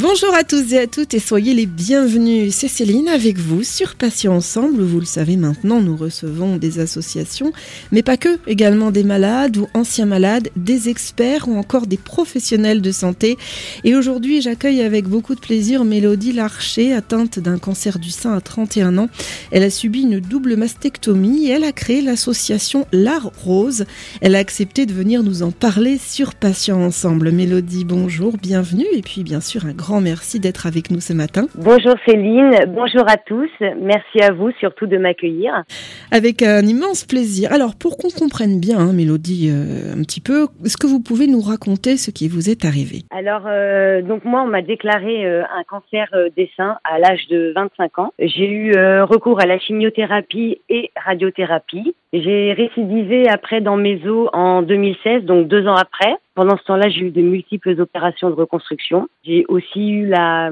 Bonjour à tous et à toutes et soyez les bienvenus. C'est Céline avec vous sur Patients Ensemble. Vous le savez maintenant, nous recevons des associations, mais pas que, également des malades ou anciens malades, des experts ou encore des professionnels de santé. Et aujourd'hui, j'accueille avec beaucoup de plaisir Mélodie Larcher, atteinte d'un cancer du sein à 31 ans. Elle a subi une double mastectomie et elle a créé l'association L'Art Rose. Elle a accepté de venir nous en parler sur Patients Ensemble. Mélodie, bonjour, bienvenue et puis bien sûr un grand merci d'être avec nous ce matin. Bonjour Céline, bonjour à tous. Merci à vous surtout de m'accueillir. Avec un immense plaisir. Alors pour qu'on comprenne bien, hein, Mélodie, euh, un petit peu, est-ce que vous pouvez nous raconter ce qui vous est arrivé? Alors euh, donc moi on m'a déclaré euh, un cancer des seins à l'âge de 25 ans. J'ai eu recours à la chimiothérapie et radiothérapie. J'ai récidivé après dans mes os en 2016, donc deux ans après. Pendant ce temps-là, j'ai eu de multiples opérations de reconstruction. J'ai aussi eu la,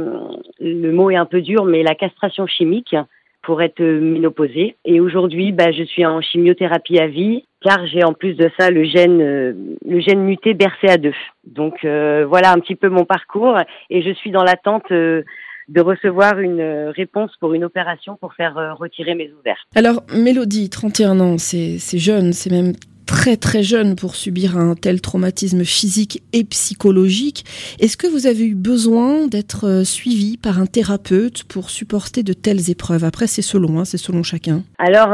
le mot est un peu dur, mais la castration chimique pour être ménopausée. Et aujourd'hui, bah, je suis en chimiothérapie à vie, car j'ai en plus de ça le gène, le gène muté BRCA2. Donc euh, voilà un petit peu mon parcours, et je suis dans l'attente. Euh, de recevoir une euh, réponse pour une opération pour faire euh, retirer mes ovaires. Alors, Mélodie, 31 ans, c'est jeune, c'est même très très jeune pour subir un tel traumatisme physique et psychologique. Est-ce que vous avez eu besoin d'être euh, suivi par un thérapeute pour supporter de telles épreuves? Après, c'est selon, hein, c'est selon chacun. Alors,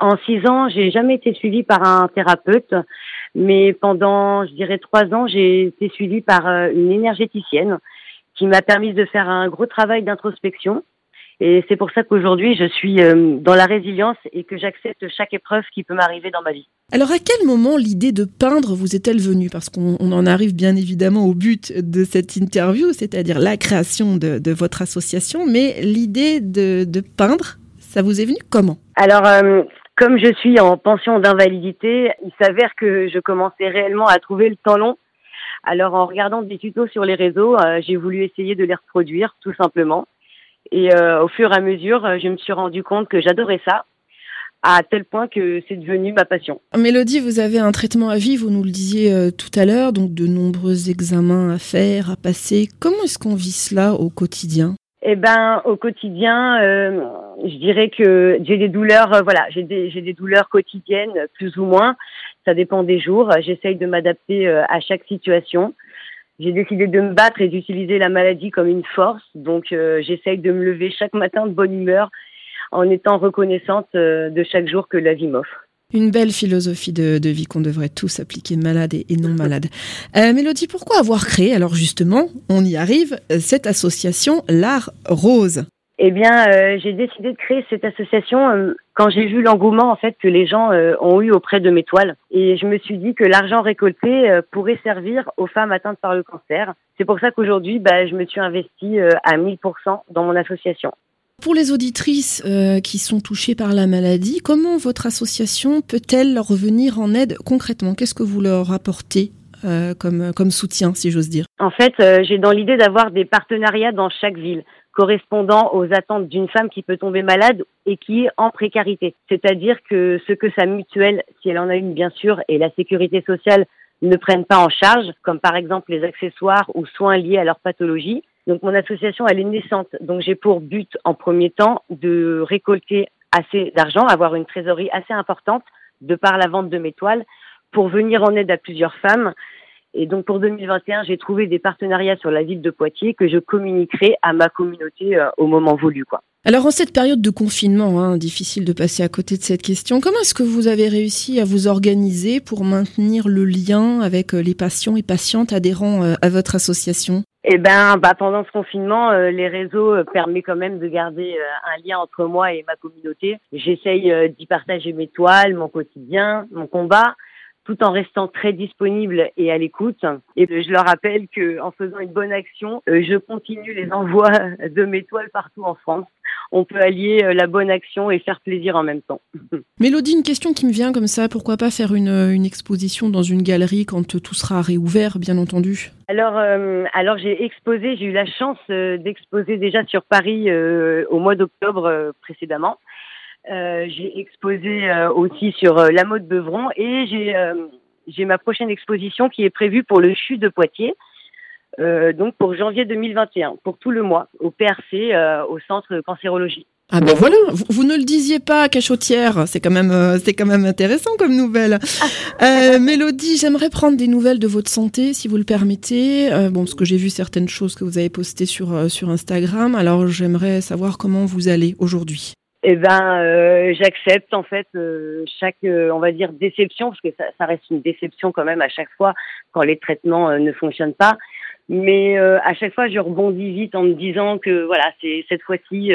en six ans, j'ai jamais été suivie par un thérapeute, mais pendant, je dirais, trois ans, j'ai été suivie par une énergéticienne qui m'a permis de faire un gros travail d'introspection. Et c'est pour ça qu'aujourd'hui, je suis euh, dans la résilience et que j'accepte chaque épreuve qui peut m'arriver dans ma vie. Alors, à quel moment l'idée de peindre vous est-elle venue? Parce qu'on en arrive bien évidemment au but de cette interview, c'est-à-dire la création de, votre association. Mais l'idée de, peindre, ça vous est venu comment? Alors, euh, comme je suis en pension d'invalidité, il s'avère que je commençais réellement à trouver le temps long alors en regardant des tutos sur les réseaux, euh, j'ai voulu essayer de les reproduire tout simplement. Et euh, au fur et à mesure, euh, je me suis rendu compte que j'adorais ça à tel point que c'est devenu ma passion. Mélodie, vous avez un traitement à vie, vous nous le disiez tout à l'heure, donc de nombreux examens à faire, à passer. Comment est-ce qu'on vit cela au quotidien? Eh ben, au quotidien, je dirais que j'ai des douleurs, voilà, j'ai des, j'ai des douleurs quotidiennes, plus ou moins ça dépend des jours. J'essaye de m'adapter euh, à chaque situation. J'ai décidé de me battre et d'utiliser la maladie comme une force. Donc euh, j'essaye de me lever chaque matin de bonne humeur en étant reconnaissante euh, de chaque jour que la vie m'offre. Une belle philosophie de, vie qu'on devrait tous appliquer malade et, non malade. Mélodie, pourquoi avoir créé, alors justement, on y arrive, cette association L'Art Rose eh bien, euh, j'ai décidé de créer cette association euh, quand j'ai vu l'engouement en fait que les gens euh, ont eu auprès de mes toiles, et je me suis dit que l'argent récolté pourrait servir aux femmes atteintes par le cancer. C'est pour ça qu'aujourd'hui, bah, je me suis investie à 1000% dans mon association. Pour les auditrices qui sont touchées par la maladie, comment votre association peut-elle leur revenir en aide concrètement? Qu'est-ce que vous leur apportez comme, comme soutien, si j'ose dire? En fait, j'ai dans l'idée d'avoir des partenariats dans chaque ville correspondant aux attentes d'une femme qui peut tomber malade et qui est en précarité. C'est-à-dire que ce que sa mutuelle, si elle en a une bien sûr, et la sécurité sociale ne prennent pas en charge, comme par exemple les accessoires ou soins liés à leur pathologie. Donc mon association, elle est naissante. Donc j'ai pour but en premier temps de récolter assez d'argent, avoir une trésorerie assez importante de par la vente de mes toiles pour venir en aide à plusieurs femmes et donc pour 2021, j'ai trouvé des partenariats sur la ville de Poitiers que je communiquerai à ma communauté euh, au moment voulu. Alors en cette période de confinement, hein, difficile de passer à côté de cette question, comment est-ce que vous avez réussi à vous organiser pour maintenir le lien avec euh, les patients et patientes adhérents euh, à votre association? Eh ben, bah, pendant ce confinement, les réseaux permettent quand même de garder un lien entre moi et ma communauté. J'essaye d'y partager mes toiles, mon quotidien, mon combat tout en restant très disponible et à l'écoute. Et je leur rappelle que en faisant une bonne action, euh, je continue les envois de mes toiles partout en France. On peut allier euh, la bonne action et faire plaisir en même temps. Mélodie, une question qui me vient comme ça, pourquoi pas faire une, une exposition dans une galerie quand tout sera réouvert, bien entendu? Alors, euh, alors j'ai exposé, j'ai eu la chance d'exposer déjà sur Paris au mois d'octobre précédemment. Euh, j'ai exposé euh, aussi sur euh, la mode Beuvron et j'ai j'ai ma prochaine exposition qui est prévue pour le CHU de Poitiers. Euh, donc pour janvier 2021, pour tout le mois, au PRC, euh, au centre cancérologie. Ah ben voilà, vous, vous, ne le disiez pas, cachotière, c'est quand même euh, c'est quand même intéressant comme nouvelle. Euh, Mélodie, j'aimerais prendre des nouvelles de votre santé, si vous le permettez. Euh, bon, parce que j'ai vu certaines choses que vous avez postées sur sur Instagram, alors j'aimerais savoir comment vous allez aujourd'hui. Eh ben, j'accepte en fait chaque, on va dire, déception, parce que ça, ça, reste une déception quand même à chaque fois quand les traitements ne fonctionnent pas. Mais à chaque fois, je rebondis vite en me disant que voilà, c'est cette fois-ci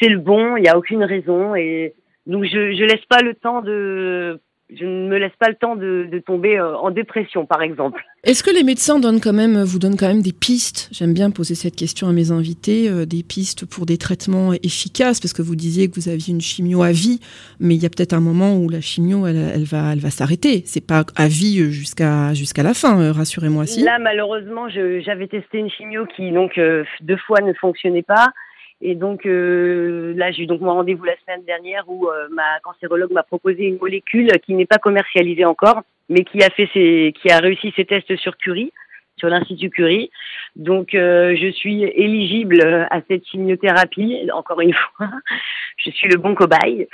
c'est le bon, il n'y a aucune raison. Et donc, je ne laisse pas le temps de. Je ne me laisse pas le temps de, de tomber euh, en dépression, par exemple. Est-ce que les médecins donnent quand même, vous donnent quand même des pistes? J'aime bien poser cette question à mes invités, euh, des pistes pour des traitements efficaces, parce que vous disiez que vous aviez une chimio à vie, mais il y a peut-être un moment où la chimio, elle, elle va, elle va s'arrêter. C'est pas à vie jusqu'à jusqu'à la fin, euh, rassurez-moi si. Là, malheureusement, j'avais testé une chimio qui donc euh, deux fois ne fonctionnait pas. Et donc euh, là, j'ai eu donc mon rendez-vous la semaine dernière où euh, ma cancérologue m'a proposé une molécule qui n'est pas commercialisée encore, mais qui a fait ses, qui a réussi ses tests sur Curie, sur l'institut Curie. Donc euh, je suis éligible à cette chimiothérapie. Encore une fois, je suis le bon cobaye.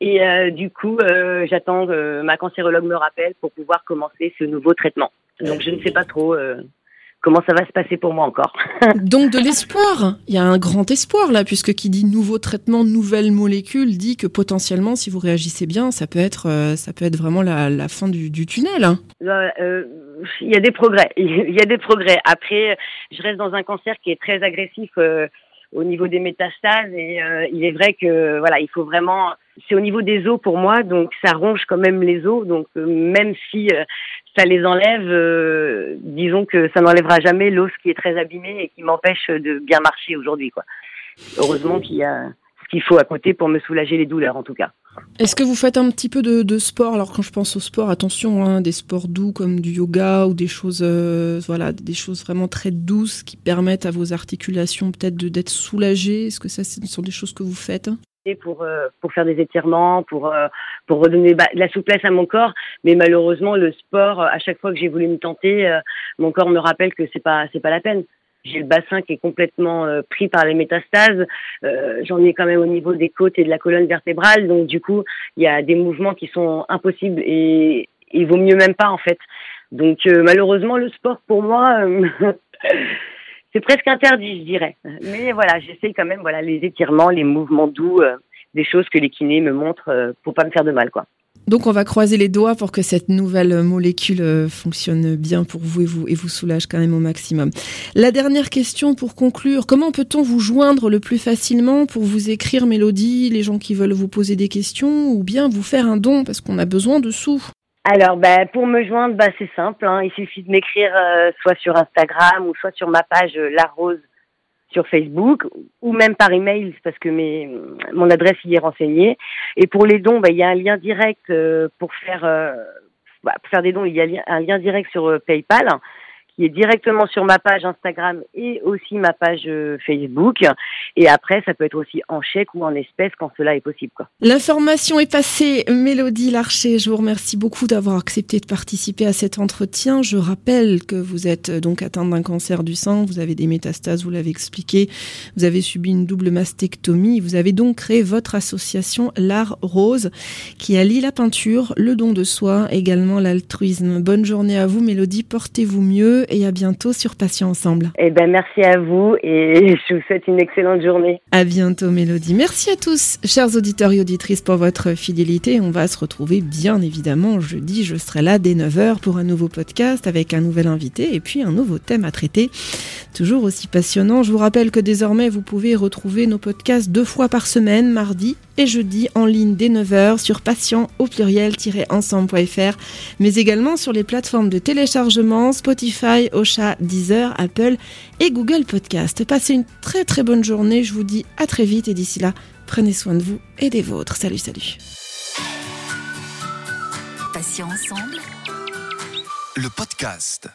Et du coup, j'attends que ma cancérologue me rappelle pour pouvoir commencer ce nouveau traitement. Donc je ne sais pas trop comment ça va se passer pour moi encore. Donc de l'espoir, il y a un grand espoir là, puisque qui dit nouveau traitement, nouvelle molécule, dit que potentiellement, si vous réagissez bien, ça peut être, euh, ça peut être vraiment la, la fin du, du tunnel. Hein. Euh, il y a des progrès, il y a des progrès. Après, je reste dans un cancer qui est très agressif. Euh, au niveau des métastases et euh, il est vrai que voilà il faut vraiment c'est au niveau des os pour moi donc ça ronge quand même les os donc euh, même si euh, ça les enlève euh, disons que ça n'enlèvera jamais l'os qui est très abîmé et qui m'empêche de bien marcher aujourd'hui heureusement qu'il y a ce qu'il faut à côté pour me soulager les douleurs en tout cas. Est-ce que vous faites un petit peu de, de, sport? Alors quand je pense au sport, attention, hein, des sports doux comme du yoga ou des choses, euh, voilà, des choses vraiment très douces qui permettent à vos articulations peut-être d'être soulagées. Est-ce que ça, ce sont des choses que vous faites? Pour euh, pour faire des étirements, pour euh, pour redonner bah, de la souplesse à mon corps. Mais malheureusement, le sport, à chaque fois que j'ai voulu me tenter, euh, mon corps me rappelle que c'est pas c'est pas la peine j'ai le bassin qui est complètement euh, pris par les métastases. Euh, J'en ai quand même au niveau des côtes et de la colonne vertébrale. Donc du coup, il y a des mouvements qui sont impossibles et il vaut mieux même pas en fait. Donc euh, malheureusement, le sport pour moi, euh, c'est presque interdit, je dirais. Mais voilà, j'essaie quand même voilà les étirements, les mouvements doux, euh, des choses que les kinés me montrent pour pas me faire de mal quoi. Donc on va croiser les doigts pour que cette nouvelle molécule euh, fonctionne bien pour vous et vous, et vous soulage quand même au maximum. La dernière question pour conclure, comment peut-on vous joindre le plus facilement pour vous écrire Mélodie, les gens qui veulent vous poser des questions ou bien vous faire un don parce qu'on a besoin de sous? Alors, bah, pour me joindre, bah, c'est simple. Hein. Il suffit de m'écrire euh, soit sur Instagram ou soit sur ma page euh, La Rose sur Facebook ou même par email parce que mes, mon adresse y est renseignée. Et pour les dons, bah, il y a un lien direct euh, pour faire euh, bah, pour faire des dons. Il y a un lien direct sur euh, PayPal qui est directement sur ma page Instagram et aussi ma page euh, Facebook. Et après, ça peut être aussi en chèque ou en espèces quand cela est possible. L'information est passée. Mélodie Larcher, je vous remercie beaucoup d'avoir accepté de participer à cet entretien. Je rappelle que vous êtes euh, donc atteinte d'un cancer du sein, vous avez des métastases, vous l'avez expliqué, vous avez subi une double mastectomie. Vous avez donc créé votre association L'Art Rose qui allie la peinture, le don de soi, également l'altruisme. Bonne journée à vous, Mélodie. Portez-vous mieux et à bientôt sur Patients Ensemble. Eh ben, merci à vous et je vous souhaite une excellente journée. À bientôt, Mélodie. Merci à tous, chers auditeurs et auditrices, pour votre fidélité. On va se retrouver bien évidemment jeudi. Je serai là dès 9h pour un nouveau podcast avec un nouvel invité et puis un nouveau thème à traiter. Toujours aussi passionnant. Je vous rappelle que désormais, vous pouvez retrouver nos podcasts deux fois par semaine, mardi et jeudi, en ligne dès 9h sur patient au pluriel-ensemble.fr, mais également sur les plateformes de téléchargement Spotify, Ocha, Deezer, Apple et Google Podcast. Passez une très très bonne journée. Je vous dis à très vite et d'ici là, prenez soin de vous et des vôtres. Salut, salut. Patient ensemble. Le podcast.